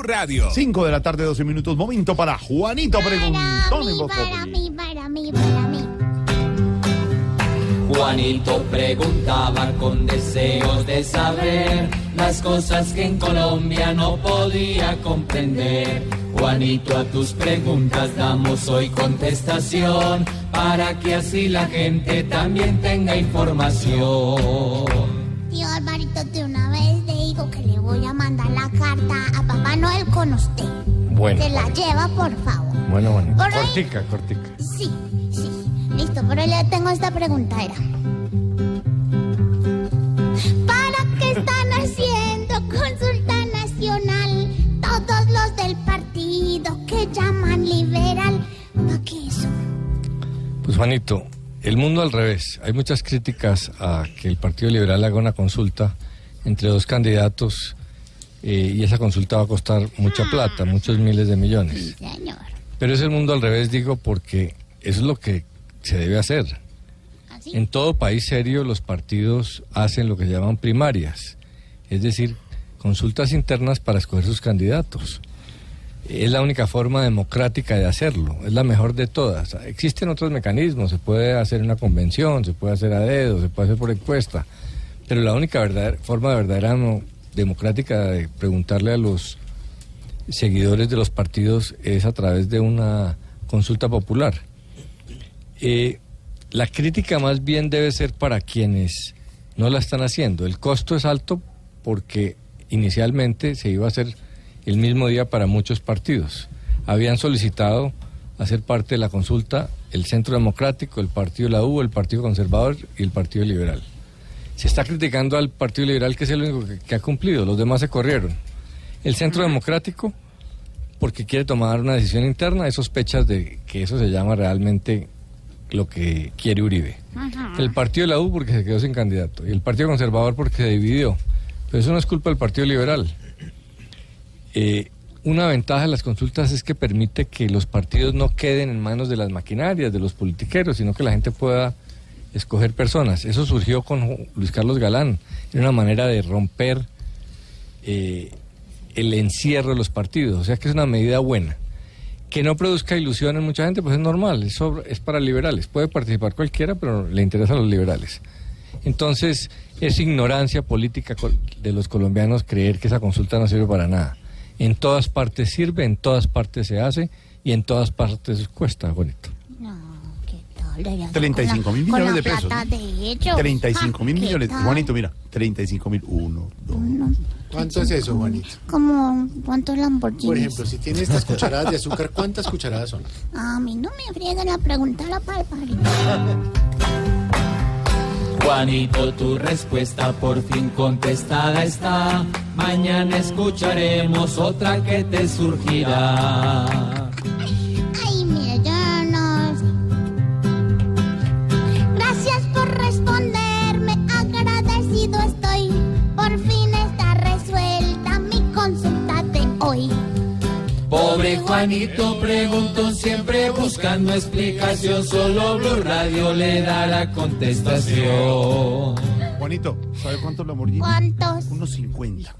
Blue Radio. 5 de la tarde, 12 minutos. Momento para Juanito Preguntón en Voz para mí, para mí, para mí. Juanito preguntaba con deseos de saber las cosas que en Colombia no podía comprender. Juanito, a tus preguntas damos hoy contestación para que así la gente también tenga información. Tío Alvarito, de una vez le digo que le voy a mandar la carta Noel con usted. Bueno, Se la lleva, por favor. bueno, bueno. Por ahí. Cortica, cortica. Sí, sí. Listo, pero le tengo esta pregunta, era. ¿Para qué están haciendo consulta nacional todos los del partido que llaman liberal? ¿Para qué eso? Pues Juanito, el mundo al revés. Hay muchas críticas a que el Partido Liberal haga una consulta entre dos candidatos eh, y esa consulta va a costar mucha plata, muchos miles de millones. Sí, señor. Pero es el mundo al revés, digo, porque eso es lo que se debe hacer. ¿Así? En todo país serio los partidos hacen lo que se llaman primarias, es decir, consultas internas para escoger sus candidatos. Es la única forma democrática de hacerlo, es la mejor de todas. Existen otros mecanismos, se puede hacer una convención, se puede hacer a dedo, se puede hacer por encuesta, pero la única verdadera, forma verdadera no- democrática de preguntarle a los seguidores de los partidos es a través de una consulta popular. Eh, la crítica más bien debe ser para quienes no la están haciendo. El costo es alto porque inicialmente se iba a hacer el mismo día para muchos partidos. Habían solicitado hacer parte de la consulta el Centro Democrático, el Partido La U, el Partido Conservador y el Partido Liberal. Se está criticando al Partido Liberal que es el único que, que ha cumplido, los demás se corrieron. El Centro Democrático porque quiere tomar una decisión interna, hay sospechas de que eso se llama realmente lo que quiere Uribe. El partido de la U porque se quedó sin candidato y el partido conservador porque se dividió. Pero eso no es culpa del partido liberal. Eh, una ventaja de las consultas es que permite que los partidos no queden en manos de las maquinarias, de los politiqueros, sino que la gente pueda escoger personas. Eso surgió con Luis Carlos Galán. Era una manera de romper eh, el encierro de los partidos. O sea que es una medida buena. Que no produzca ilusión en mucha gente, pues es normal, eso es para liberales. Puede participar cualquiera, pero le interesa a los liberales. Entonces, es ignorancia política de los colombianos creer que esa consulta no sirve para nada. En todas partes sirve, en todas partes se hace y en todas partes cuesta, bonito. Ser 35 con mil millones de pesos. de ellos. 35 mil Ah, ¿qué millones. Juanito, mira. 35 mil. Uno, dos. ¿Cuánto es eso, Juanito? Como, ¿cuántos Lamborghinis? Por ejemplo, si tiene estas cucharadas de azúcar, ¿cuántas cucharadas son? A mí no me frieguen la pregunta la palparita. Juanito, tu respuesta por fin contestada está. Mañana escucharemos otra que te surgirá. Juanito preguntó siempre buscando explicación, solo Blue Radio le da la contestación. Juanito, ¿sabe cuántos Lamborghini? ¿Cuántos? Unos 50.